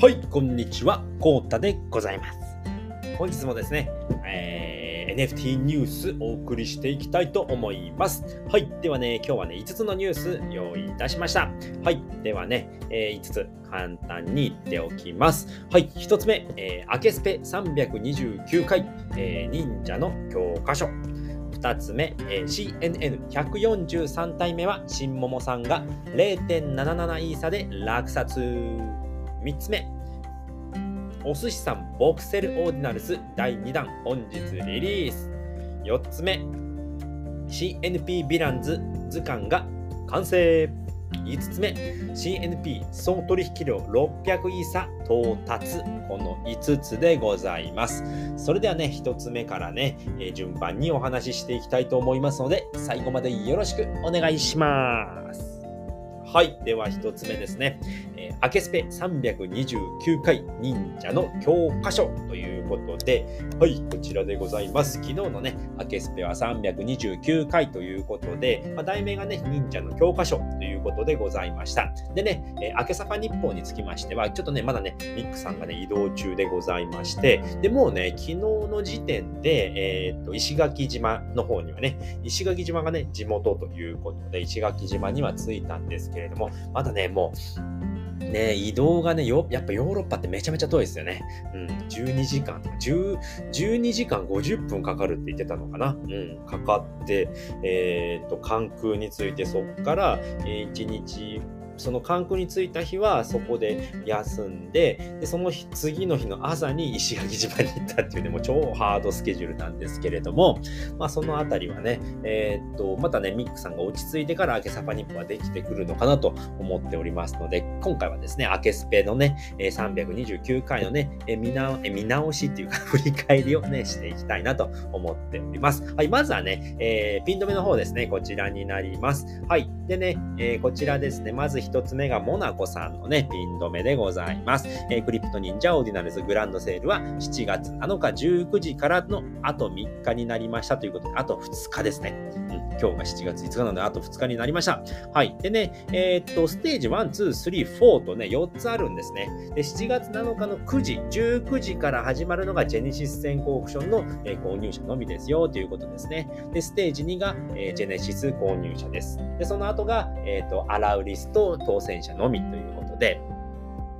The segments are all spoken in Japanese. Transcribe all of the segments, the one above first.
はい、こんにちは、コータでございます。本日もですね、えー NFT ニュースお送りしていきたいと思います。はい、ではね、今日はね、5つのニュース用意いたしました。はい、ではね、え5つ簡単に言っておきます。はい、1つ目、えー、アケスペ329回、えー忍者の教科書。2つ目、えー CNN143 体目は新桃さんが0.77イーサで落札。3つ目、お寿司さんボクセルオーディナルス第2弾本日リリース。4つ目、CNP ヴィランズ図鑑が完成。5つ目、CNP 総取引量600イーサ到達。この5つでございます。それではね、1つ目からね、え順番にお話ししていきたいと思いますので、最後までよろしくお願いします。はい。では1つ目ですね。えーアケスペ329回忍者の教科書ということで、はい、こちらでございます。昨日のね、アケスペは329回ということで、まあ、題名がね、忍者の教科書ということでございました。でね、えー、アケサファ日報につきましては、ちょっとね、まだね、ミックさんがね、移動中でございまして、で、もうね、昨日の時点で、えーっと、石垣島の方にはね、石垣島がね、地元ということで、石垣島には着いたんですけどけれども、まだね、もう、ね、移動がねよ、やっぱヨーロッパってめちゃめちゃ遠いですよね。うん、12時間、10 12時間50分かかるって言ってたのかな。うん、かかって、えーっと、関空に着いて、そっから、えー、1日、その関空に着いた日はそこで休んで、でその日次の日の朝に石垣島に行ったっていうね、もう超ハードスケジュールなんですけれども、まあそのあたりはね、えーっと、またね、ミックさんが落ち着いてから明けサパニップはできてくるのかなと思っておりますので、今回はですね、明けスペのね、329回のね、見直見直しっていうか、振り返りをね、していきたいなと思っております。はい、まずはね、えーピン止めの方ですね、こちらになります。はい。でね、えーこちらですね、まず一つ目がモナコさんのね、ピン止めでございます。えークリプト忍者オーディナルズグランドセールは7月7日19時からのあと3日になりましたということで、あと2日ですね。今日が7月5日なので、あと2日になりました。はい。でね、えーっと、ステージ1、2、3、4とね、4つあるんですね。で、7月7日の9時、19時から始まるのがジェネシス先行オークションの、えー購入者のみですよということですね。で、ステージ2が、えージェネシス購入者です。で、その後が、えっと、アラウリスト当選者のみということで、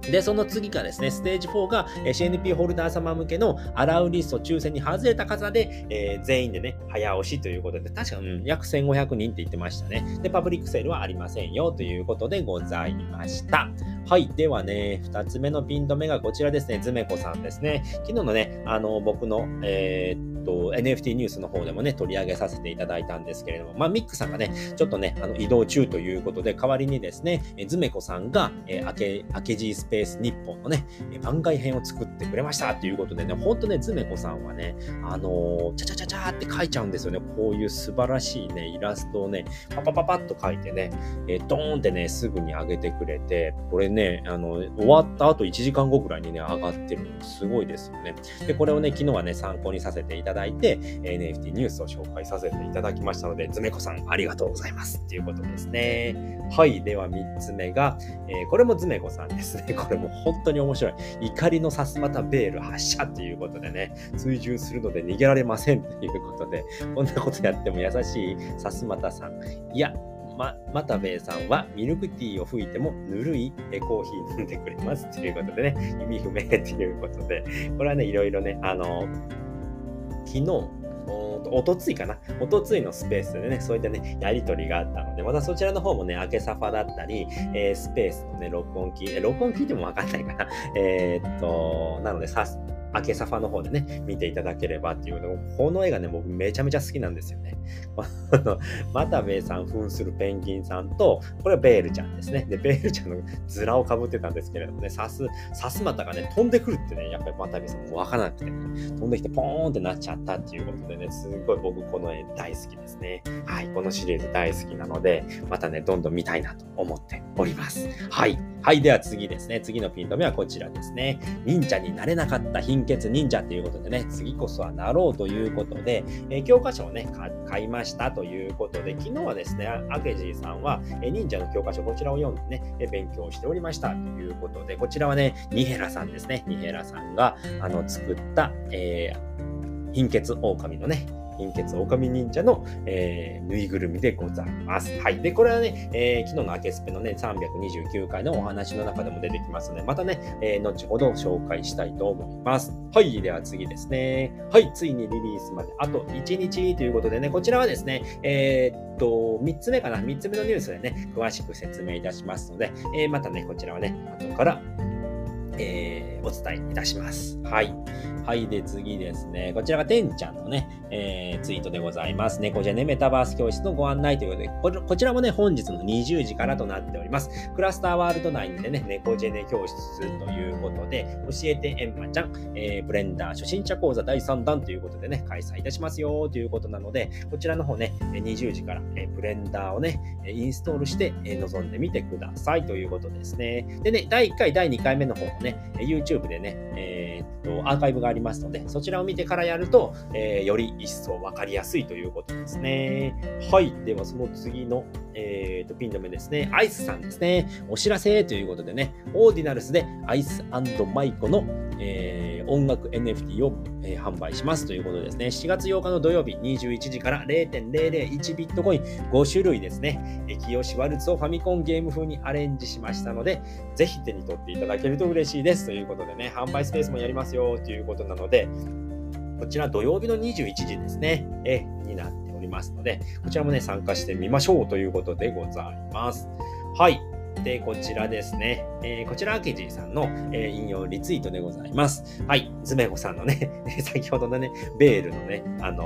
で、その次がですね、ステージ4が CNP ホルダー様向けのアラウリスト抽選に外れた方で、えー全員でね、早押しということで、確か、うん、約1500人って言ってましたね。で、パブリックセールはありませんよということでございました。はい。ではね、2つ目のピン止めがこちらですね、ズメコさんですね。昨日のね、あの、僕の、えーと、NFT ニュースの方でもね、取り上げさせていただいたんですけれども、まあ、ミックさんがね、ちょっとね、あの移動中ということで、代わりにですね、えズメコさんが、えー、アケ、アケジースペース日本のね、番外編を作ってくれましたということでね、ほんとね、ズメコさんはね、あのー、チャチャチャチャーって書いちゃうんですよね。こういう素晴らしいね、イラストをね、パパパパッと書いてね、えードーンってね、すぐに上げてくれて、これね、あの、終わった後1時間後くらいにね、上がってるのすごいですよね。で、これをね、昨日はね、参考にさせていたただいて、NFT ニュースを紹介させていただきましたので、ズメコさんありがとうございますっていうことですね。はい。では3つ目が、えーこれもズメコさんですね。これも本当に面白い。怒りのさすまたベール発射ということでね、追従するので逃げられませんということで、こんなことやっても優しいさすまたさん。いや、ま、またべえさんはミルクティーを吹いてもぬるいコーヒー飲んでくれますということでね、意味不明ということで、これはね、いろいろね、あの、昨日、おとついかなおとついのスペースでね、そういったね、やりとりがあったので、またそちらの方もね、明けサファだったり、えースペースのね、録音機、え録音機でもわかんないかな。えーっと、なので、さす、明けサファの方でね、見ていただければっていうのをこの絵がね、僕めちゃめちゃ好きなんですよね。あの、マタベイさん扮するペンギンさんと、これはベールちゃんですね。で、ベールちゃんのズラをかぶってたんですけれどもね、さす、さすまたがね、飛んでくるってね、やっぱりマタベイさんもわからなくて、ね、飛んできてポーンってなっちゃったっていうことでね、すごい僕この絵大好きですね。はい、このシリーズ大好きなので、またね、どんどん見たいなと思っております。はい。はい、では次ですね。次のピン止めはこちらですね。忍者になれなかった貧貧血忍者ということでね、次こそはなろうということで、えー、教科書をね、買いましたということで、昨日はですね、アケジーさんは、え忍者の教科書、こちらを読んでね、え勉強しておりましたということで、こちらはね、ニヘラさんですね。ニヘラさんが、あの、作った、えー、貧血狼のね、貧血狼忍者の、えー、ぬいぐるみでございます。はい。で、これはね、えー、昨日のアケスペのね、329回のお話の中でも出てきますので、またね、えー、後ほど紹介したいと思います。はい。では次ですね。はい。ついにリリースまであと1日ということでね、こちらはですね、えー、っと、3つ目かな ?3 つ目のニュースでね、詳しく説明いたしますので、えー、またね、こちらはね、後からえー、お伝えいたします。はい。はい。で、次ですね。こちらがてんちゃんのね、えー、ツイートでございます。猫じゃねメタバース教室のご案内ということでこ、こちらもね、本日の20時からとなっております。クラスターワールド内でね、猫ジェネ教室ということで、教えてエンマちゃん、えー、ブレンダー初心者講座第3弾ということでね、開催いたしますよということなので、こちらの方ね、20時から、え、ブレンダーをね、インストールして、えー、臨んでみてくださいということですね。でね、第1回、第2回目の方もね、ね、YouTube でね、えー、っと、アーカイブがありますので、そちらを見てからやると、えー、より一層わかりやすいということですね。はい。では、その次の、えー、っと、ピン止めですね。アイスさんですね。お知らせということでね、オーディナルスでアイスマイコの、えー、音楽 NFT を、えー、販売しますということですね。7月8日の土曜日21時から0.001ビットコイン5種類ですね。キヨシワルツをファミコンゲーム風にアレンジしましたので、ぜひ手に取っていただけると嬉しいですということでね、販売スペースもやりますよということなので、こちら土曜日の21時ですね、えになっておりますので、こちらもね、参加してみましょうということでございます。はい。で、こちらですね。えー、こちら、アケジーさんの、えー、引用リツイートでございます。はい。ズメゴさんのね、先ほどのね、ベールのね、あの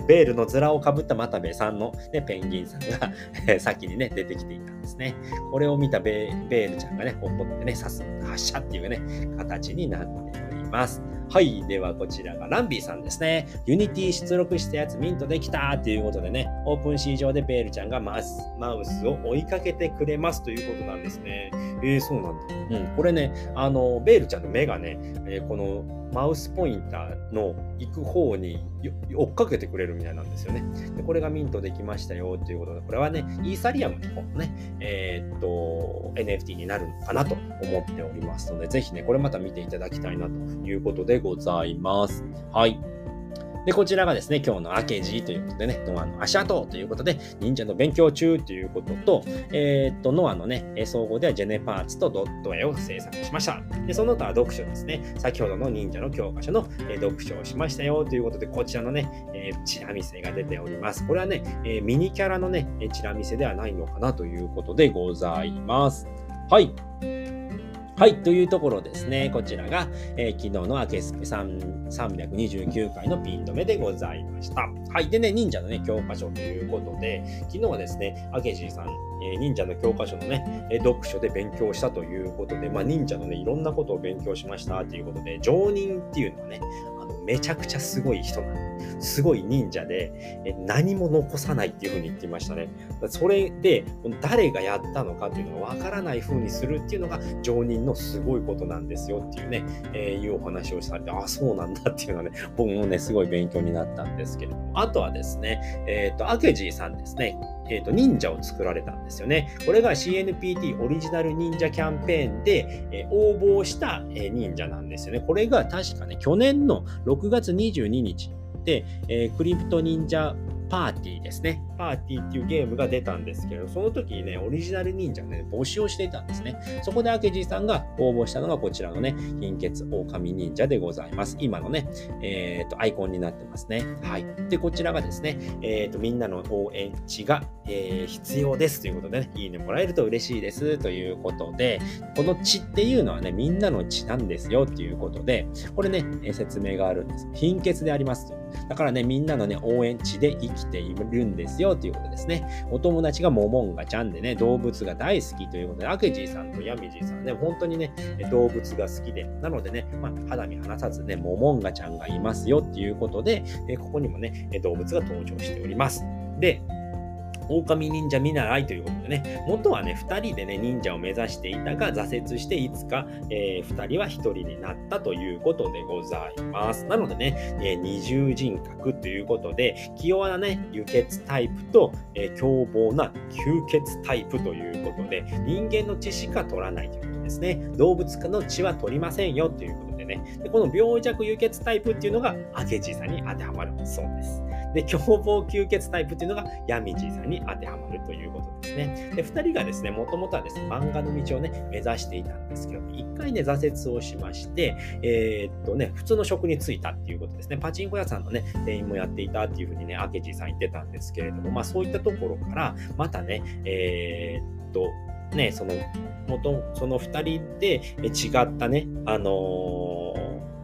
ー、ベールの面をかぶった又部さんの、ね、ペンギンさんが先にね、出てきていたんですね。これを見たベールちゃんがね、怒ってね、刺す、発射っていうね、形になっております。はい。では、こちらがランビーさんですね。 Unity 出力したやつミントできたということでね、 OpenSea 上でベールちゃんがマウスマウスを追いかけてくれますということなんですね。えー、そうなんだ。うん。これね、あの、ベールちゃんの目がね、えー、このマウスポインターの行く方に追っかけてくれるみたいなんですよね。でこれがミントできましたよということで、これはね、イーサリアムの方のね、えー、っと、NFT になるのかなと思っておりますので、ぜひね、これまた見ていただきたいなということでございます。はい。で、こちらがですね、今日の明治ということでね、ノアの足跡ということで、忍者の勉強中ということと、えー、っと、ノアのね、総合ではジェネパーツとドット絵を制作しました。で、その他は読書ですね。先ほどの忍者の教科書の、え読書をしましたよということで、こちらのね、えー、チラ見せが出ております。これはね、え、ミニキャラのね、チラ見せではないのかなということでございます。はい。はい、というところですね。こちらが、えー、昨日のアケスペ329回のピン止めでございました。はい。でね、忍者のね、教科書ということで、昨日はですね、アケジーさん、えー、忍者の教科書のね、え読書で勉強したということで、まあ、忍者のね、いろんなことを勉強しましたということで、常任っていうのはね、のめちゃくちゃすごい人なんですごい忍者で、何も残さないっていう風に言っていましたね。それで、誰がやったのかっていうのがわからない風にするっていうのが常人のすごいことなんですよっていうね、えー、いうお話をされて、あ、そうなんだっていうのはね、僕もね、すごい勉強になったんですけれども、あとはですね、えっ、ー、と、アケジーさんですね、えーと、忍者を作られたんですよね。これが CNPT オリジナル忍者キャンペーンで、えー、応募した、えー、忍者なんですよね。これが確かね、去年の6月22日で、えー、クリプト忍者パーティーですね。パーティーっていうゲームが出たんですけど、その時にね、オリジナル忍者のね、募集をしていたんですね。そこで明治さんが応募したのがこちらのね、貧血狼忍者でございます。今のね、えっ、ー、と、アイコンになってますね。はい。で、こちらがですね、えっ、ー、と、みんなの応援値が、えー、必要ですということでね、いいねもらえると嬉しいですということで、この血っていうのはね、みんなの血なんですよっていうことで、これね、説明があるんです。貧血でありますと。だからね、みんなのね、応援地で生きているんですよということですね。お友達がモモンガちゃんでね、動物が大好きということで、アケジーさんとヤミジーさんね、本当にね、動物が好きで、なのでね、まあ、肌身離さずね、モモンガちゃんがいますよっていうことで、ここにもね、動物が登場しております。で、狼忍者見習いということでね、元はね、2人でね、忍者を目指していたが、挫折していつか、えー、2人は1人になったということでございます。なのでね、えー、二重人格ということで、器用なね、輸血タイプと、えー、凶暴な吸血タイプということで、人間の血しか取らないということですね。動物の血は取りませんよということでね、でこの病弱輸血タイプっていうのが、明治さんに当てはまるそうです。で、凶暴吸血タイプっていうのがヤミジーさんに当てはまるということですね。で、2人がですね、もともとはですね、漫画の道をね、目指していたんですけど、1回ね、挫折をしまして、えー、っとね、普通の職に就いたっていうことですね。パチンコ屋さんのね、店員もやっていたっていうふうにね、明治さん言ってたんですけれども、まあそういったところから、またね、えー、っと、ね、その、元、その2人で違ったね、あのー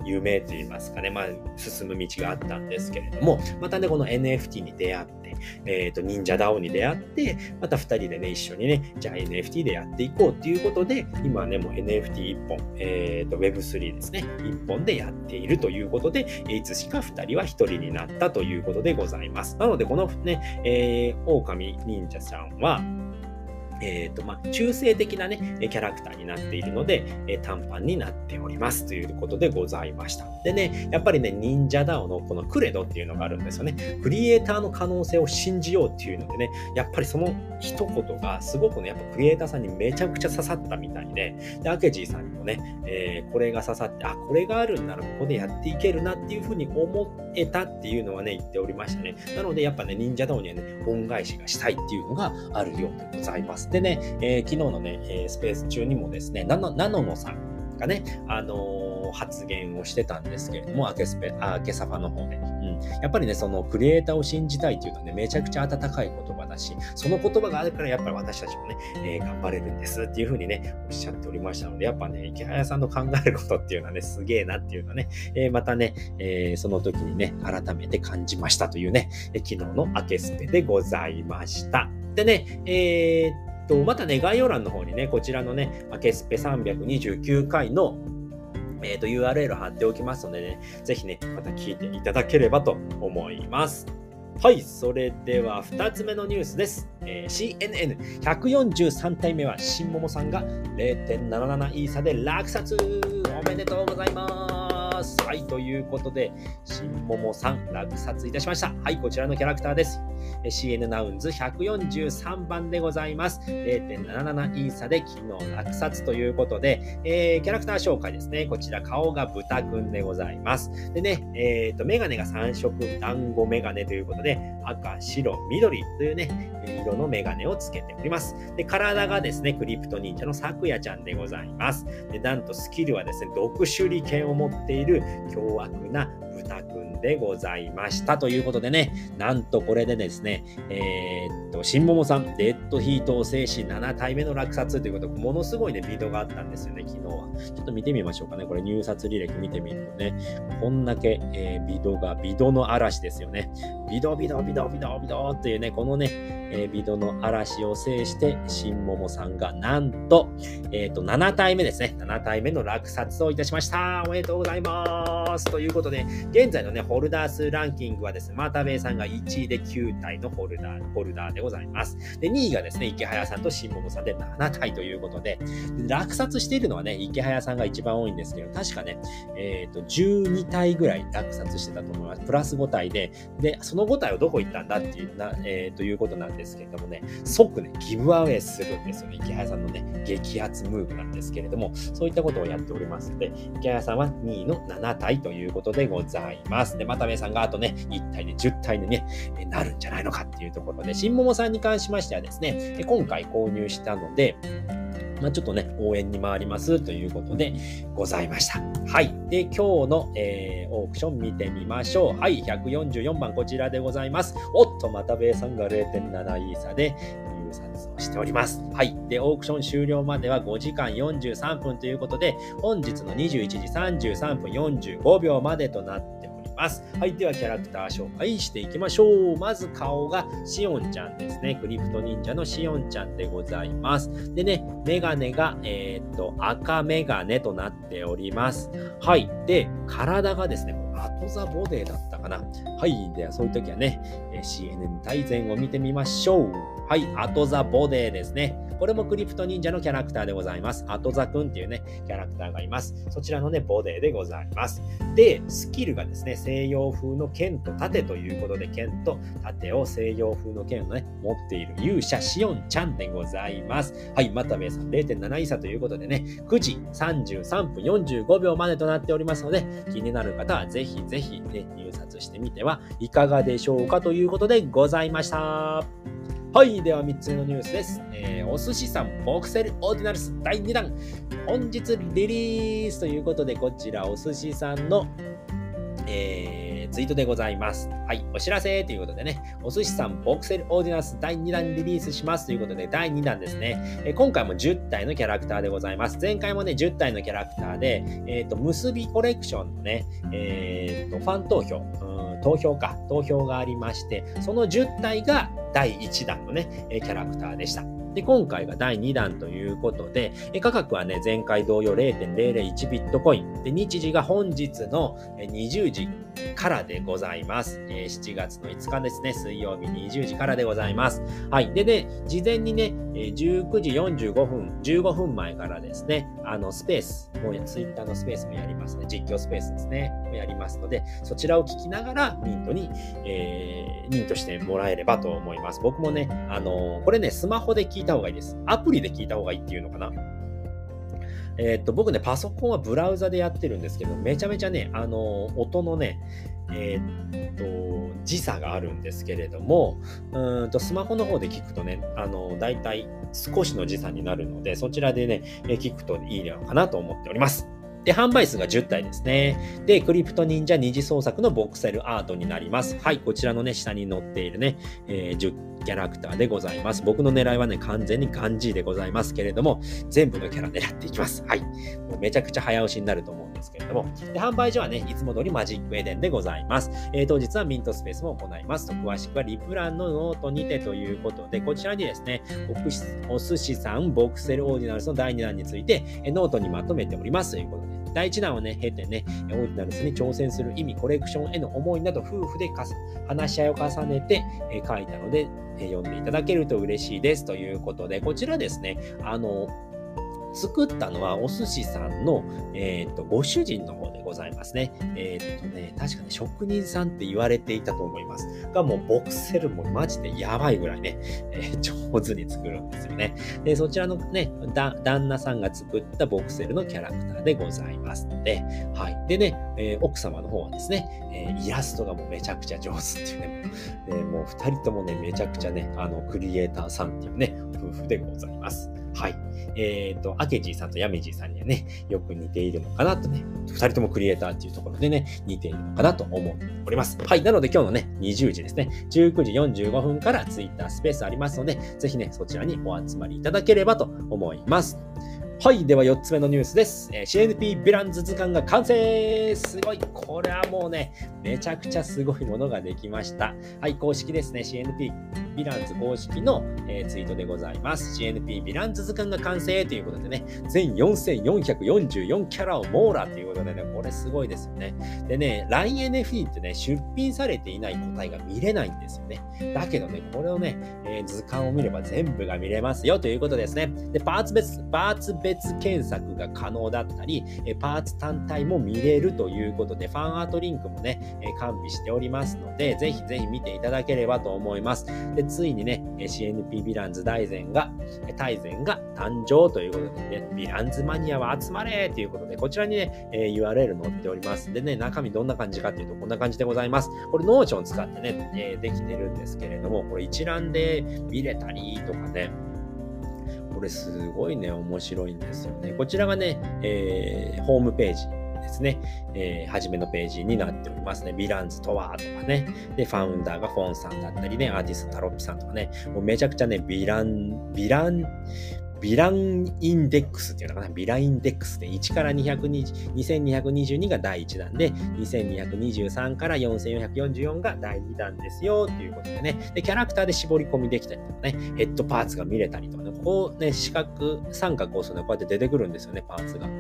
夢といいますかね、まあ、進む道があったんですけれども、またね、この NFT に出会って、えっ、ー、と、忍者 DAO に出会って、また2人でね、一緒にね、じゃあ NFT でやっていこうっていうことで、今ね、もう NFT1 本、えっ、ー、と、Web3 ですね、1本でやっているということで、いつしか2人は1人になったということでございます。なので、このね、えー、狼忍者さんは、えっ、ー、と、まあ、中性的なね、キャラクターになっているので、え短パンになっておりますということでございました。でね、やっぱりね、忍者ダオのこのクレドっていうのがあるんですよね。クリエイターの可能性を信じようっていうのでね、やっぱりその一言がすごくね、やっぱクリエイターさんにめちゃくちゃ刺さったみたいで、で、アケジーさんにもね、えー、これが刺さって、あ、これがあるんならここでやっていけるなっていうふうに思って得たっていうのはね、言っておりましたね。なので、やっぱね、忍者道にはね、恩返しがしたいっていうのがあるようでございます。でね、えー、昨日のね、えー、スペース中にもですね、ナノナノノさんがね、あのー、発言をしてたんですけれども、アケスペ、明けサファの方で。うん。やっぱりね、そのクリエイターを信じたいっていうのはね、めちゃくちゃ温かい言葉だし、その言葉があるからやっぱり私たちもね、えー、頑張れるんですっていうふうにね、おっしゃっておりましたので、やっぱね、池早さんの考えることっていうのはね、すげえなっていうのはね、えー、またね、えー、その時にね、改めて感じましたというね、え昨日のアケスペでございました。でね、えー、と、またね、概要欄の方にね、こちらのね、アケスペ329回のえっ、ー、と、URL 貼っておきますのでね、ぜひね、また聞いていただければと思います。はい、それでは2つ目のニュースです。えー、CNN143 体目は新桃さんが0.77イーサで落札おめでとうございますます。はい、ということで、新桃さん、落札いたしました。はい、こちらのキャラクターです。CN ナウンズ143番でございます。0.77イーサで昨日落札ということで、えー、キャラクター紹介ですね。こちら顔が豚くんでございます。でね、えっ、ー、と、メガネが3色団子メガネということで、赤、白、緑というね、色のメガネをつけております。で、体がですね、クリプト忍者のさくやちゃんでございます。で、なんとスキルはですね、毒手裏剣を持っているる凶悪なんでございました。ということでね、なんとこれでですね、えー、っと、新桃さん、デッドヒートを制し7体目の落札ということで、ものすごいね、ビードがあったんですよね、昨日は。ちょっと見てみましょうかね。これ入札履歴見てみるとね、こんだけ、えー、ビドが、ビドの嵐ですよね。ビドビドビドビドビドっていうね、このね、えー、ビドの嵐を制して、新桃さんがなんと、えっ、ー、と、7体目ですね。7体目の落札をいたしました。おめでとうございます。ということで、現在のね、ホルダー数ランキングはですね、マータベイさんが1位で9体のホルダー、ホルダーでございます。で、2位がですね、池早さんと新桃さんで7体ということで、落札しているのはね、池早さんが一番多いんですけど、確かね、えっ、ー、と、12体ぐらい落札してたと思います。プラス5体で、で、その5体はどこ行ったんだっていうな、えー、ということなんですけれどもね、即ね、ギブアウェイするんですよね。池早さんのね、激アツムーブなんですけれども、そういったことをやっておりますので、池早さんは2位の7体ということでございます。で、まためさんがあとね、1体で10体にね、なるんじゃないのかっていうところで、新桃さんに関しましてはですね、今回購入したので、まあ、ちょっとね、応援に回りますということでございました。はい。で、今日の、えー、オークション見てみましょう。はい。144番こちらでございます。おっと、またベイさんが0.7イーサで入札をしております。はい。で、オークション終了までは5時間43分ということで、本日の21時33分45秒までとなってます。はい、ではキャラクター紹介していきましょう。まず顔がシオンちゃんですね。クリプト忍者のシオンちゃんでございます。でね、メガネが、えー、っと、赤メガネとなっております。はい。で、体がですね、アトザボデーだったかな。はい。では、そういう時はね、CNN 大全を見てみましょう。はい。アトザボデーですね。これもクリプト忍者のキャラクターでございます。アトザくんっていうね、キャラクターがいます。そちらのね、ボデーでございます。で、スキルがですね、西洋風の剣と盾ということで、剣と盾を西洋風の剣をね、持っている勇者シオンちゃんでございます。はい、また皆さん0.7位差ということでね、9時33分45秒までとなっておりますので、気になる方はぜひぜひ、ね、入札してみてはいかがでしょうかということでございました。はい、では3つ目のニュースです。えー、お寿司さんボクセルオーディナルス第2弾。本日リリースということで、こちらお寿司さんの、えー、ツイートでございます。はい、お知らせということでね、お寿司さんボクセルオーディナルス第2弾リリースしますということで、第2弾ですね。えー、今回も10体のキャラクターでございます。前回もね、10体のキャラクターで、えっ、ー、と、結びコレクションのね、えっ、と、ファン投票、うん、投票か、投票がありまして、その10体が第1弾のね、キャラクターでした。で、今回が第2弾ということで、価格はね、前回同様0.001ビットコイン。で、日時が本日の20時からでございます。7月の5日ですね、水曜日20時からでございます。はい。でね、事前にね、19時45分、15分前からですね、あの、スペース、もうツイッターのスペースもやりますね。実況スペースですね。もやりますので、そちらを聞きながらミントに、えー、ミントしてもらえればと思います。僕もね、あのー、これね、スマホで聞いた方がいいです。アプリで聞いた方がいいっていうのかな。えー、っと、僕ね、パソコンはブラウザでやってるんですけど、めちゃめちゃね、あの、音のね、えー、っと、時差があるんですけれども、うんと、スマホの方で聞くとね、あの、だいたい少しの時差になるので、そちらでね、え聞くといいのかなと思っております。で、販売数が10体ですね。で、クリプト忍者二次創作のボクセルアートになります。はい、こちらのね、下に載っているね、えー、10キャラクターでございます。僕の狙いはね、完全にガンジーでございますけれども、全部のキャラ狙っていきます。はい。もうめちゃくちゃ早押しになると思うんですけれども、で販売所はね、いつも通り Magic Eden でございます。えー、当日はミントスペースも行いますと、詳しくはリプランのノートにてということで、こちらにですね、お寿司さん Voxel Ordinals の第2弾について、ノートにまとめておりますということで、第1弾をね、経てね、 Ordinals に挑戦する意味、コレクションへの思いなど、夫婦で話し合いを重ねて、え書いたので、え読んでいただけると嬉しいです。ということで、こちらですね、あの、作ったのはお寿司さんの、えー、とご主人の方でございますね。えっ、とね、確かね、職人さんって言われていたと思います。が、もうボクセルもマジでやばいぐらいね、えー、上手に作るんですよね。で、そちらのね、旦那さんが作ったボクセルのキャラクターでございますので、はい。でね、えー、奥様の方はですね、えイラストがもうめちゃくちゃ上手っていうね、もう二人ともね、めちゃくちゃね、あの、クリエイターさんっていうね、夫婦でございます。はい。えっ、ー、と、アケジーさんとヤメジーさんにはね、よく似ているのかなとね、二人ともクリエイターっていうところでね、似ているのかなと思っております。はい。なので今日のね、20時ですね、19時45分から Twitter スペースありますので、ぜひね、そちらにお集まりいただければと思います。はい。では4つ目のニュースです。えー、CNP ヴィランズ図鑑が完成すごいこれはもうね、めちゃくちゃすごいものができました。はい。公式ですね。CNP ヴィランズ公式の、えー、ツイートでございます。CNP ヴィランズ図鑑が完成ということでね、全4444キャラを網羅ということでね、これすごいですよね。でね、LINENFT ってね、出品されていない個体が見れないんですよね。だけどね、これをね、えー、図鑑を見れば全部が見れますよということですね。で、パーツ別、パーツ別別検索が可能だったり、パーツ単体も見れるということで、ファンアートリンクもね、完備しておりますので、ぜひぜひ見ていただければと思います。で、ついにね、CNP ヴィランズ大全が、大全が誕生ということでね、ヴィランズマニアは集まれということで、こちらにね、URL 載っております。でね、中身どんな感じかっていうと、こんな感じでございます。これ、 Notion 使ってね、できてるんですけれども、これ一覧で見れたりとかね、これすごいね、面白いんですよね。こちらがね、えー、ホームページですね、えー、初めのページになっておりますね。ヴィランズとはとかね。で、ファウンダーがフォンさんだったりね、アーティストタロッピさんとかね、もうめちゃくちゃね、ヴィラン、ヴィラン、ビランインデックスっていうのかな、ビラインデックスで1から220 2222が第1弾で、2223から4444が第2弾ですよっていうことでね、で、キャラクターで絞り込みできたりとかね、ヘッドパーツが見れたりとかね、こうね、四角、三角を押すとね、こうやって出てくるんですよね、パーツが。う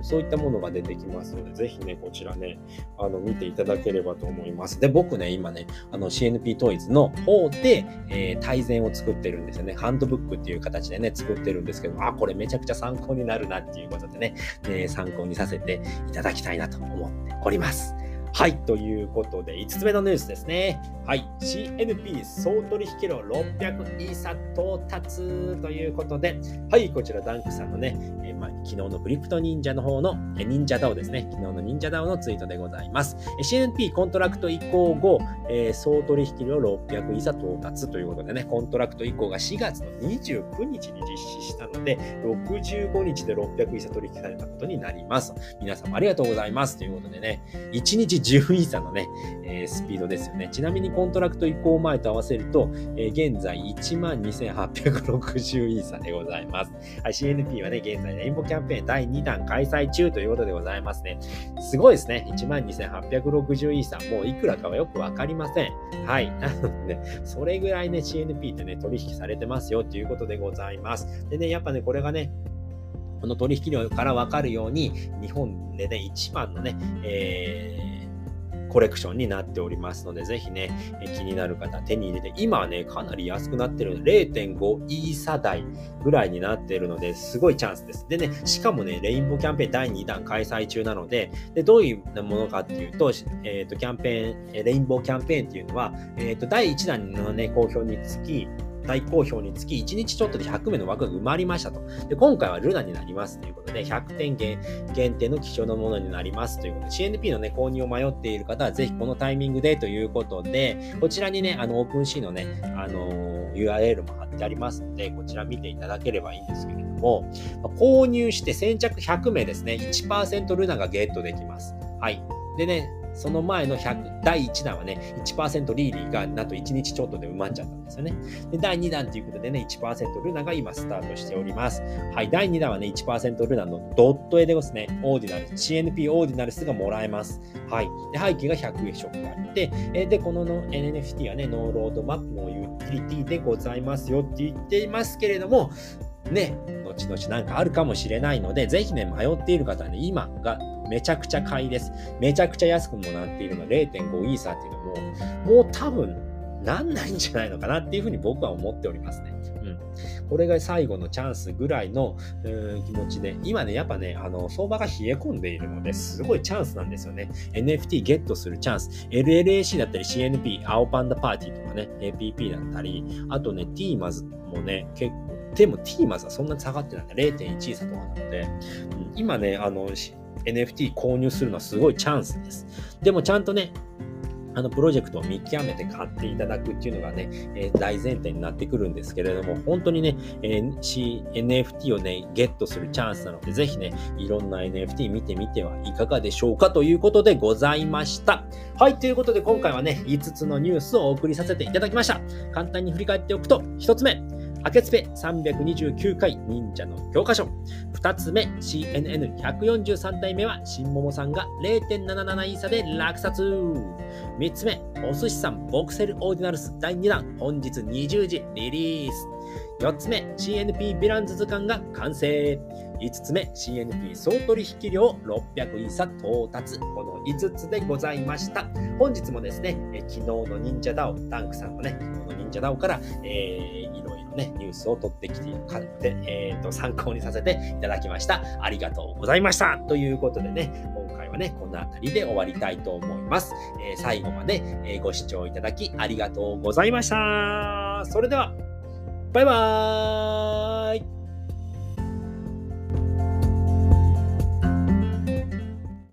ん、そういったものが出てきますので、ぜひね、こちらね、あの、見ていただければと思います。で、僕ね、今ね、あの、CNP トイズの方で、えー、大全を作ってるんですよね。ハンドブックっていう形でね、作ってるんですけど、あ、これめちゃくちゃ参考になるなっていうことでね、えー、参考にさせていただきたいなと思っております。はい、ということで、5つ目のニュースですね。はい、CNP 総取引量600イーサ到達ということで、はい、こちらダンクさんのね、えー、まあ、昨日のクリプト忍者の方の、え忍者 DAO ですね、昨日の忍者 DAO のツイートでございますえ。CNP コントラクト移行後、えー、総取引量600イーサ到達ということでね、コントラクト移行が4月の29日に実施したので、65日で600イーサ取引されたことになります。皆様ありがとうございます。ということでね、1日10イーサのね、えー、スピードですよね。ちなみにコントラクト移行前と合わせると、えー、現在12,860イーサでございます。はい、CNP はね、現在レインボーキャンペーン第2弾開催中ということでございますね。すごいですね。12,860イーサ。もういくらかはよくわかりません。はい。なので、それぐらいね、CNP ってね、取引されてますよということでございます。でね、やっぱね、これがね、この取引量からわかるように、日本でね、一番のね、えーコレクションになっておりますので、ぜひね、気になる方手に入れて、今はね、かなり安くなってるの、0.5イーサ台ぐらいになってるので、すごいチャンスです。でね、しかもね、レインボーキャンペーン第2弾開催中なので、でどういうものかっていうと、えっ、ー、と、キャンペーン、レインボーキャンペーンっていうのは、えっ、ー、と、第1弾のね、好評につき、大好評につき1日ちょっとで100名の枠が埋まりましたと。で、今回はルナになりますということで、100点限限定の希少なものになりますということで、CNP のね、購入を迷っている方は、ぜひこのタイミングでということで、こちらにね、あの、オープンシーのね、あのー、URL も貼ってありますので、こちら見ていただければいいんですけれども、購入して先着100名ですね、1%ルナがゲットできます。はい。でね、その前の100第1弾はね、1%リーリーがなんと1日ちょっとで埋まっちゃったんですよね。で、第2弾ということでね、1%ルナが今スタートしております。はい、第2弾はね、1%ルナのドット絵でですね、オーディナル、CNP オーディナルスがもらえます。はい。で、背景が100円ショップがあってえ、で、このの NFT はね、ノーロードマップのユーティリティでございますよって言っていますけれども、ね、後々なんかあるかもしれないので、ぜひね、迷っている方はね、今がめちゃくちゃ買いです。めちゃくちゃ安くもなっているの0.5イーサーっていうのも、もう多分なんないんじゃないのかなっていうふうに僕は思っておりますね。うん。これが最後のチャンスぐらいの気持ちで、今ね、やっぱね、あの、相場が冷え込んでいるので、すごいチャンスなんですよね。NFT ゲットするチャンス。LLAC だったり CNP、青パンダパーティーとかね、APP だったり、あとね、TMAS もね、結構でも T マズはそんなに下がってないんだ。0.1差とかなので、うん、今ね、あの、NFT 購入するのはすごいチャンスです。でもちゃんとね、あのプロジェクトを見極めて買っていただくっていうのがね、えー、大前提になってくるんですけれども、本当にね、えー、NFT をね、ゲットするチャンスなので、ぜひね、いろんな NFT 見てみてはいかがでしょうかということでございました。はい、ということで今回はね、5つのニュースをお送りさせていただきました。簡単に振り返っておくと、1つ目、明けつぺ329回忍者の教科書。2つ目、CNN143 代目は新桃さんが0.77イーサで落札。3つ目、お寿司さんボクセルオーディナルス第2弾本日20時リリース。4つ目、CNP ヴィランズ図鑑が完成。5つ目、CNP 総取引量600イーサ到達。この5つでございました。本日もですね、え昨日の忍者ダオ、ダンクさんのね、昨日の忍者ダオから、えー、いろね、ニュースを取ってきて、かてえーと、参考にさせていただきました。ありがとうございました。ということでね、今回はね、この辺りで終わりたいと思います。えー、最後まで、えご視聴いただきありがとうございました。それでは、バイバーイ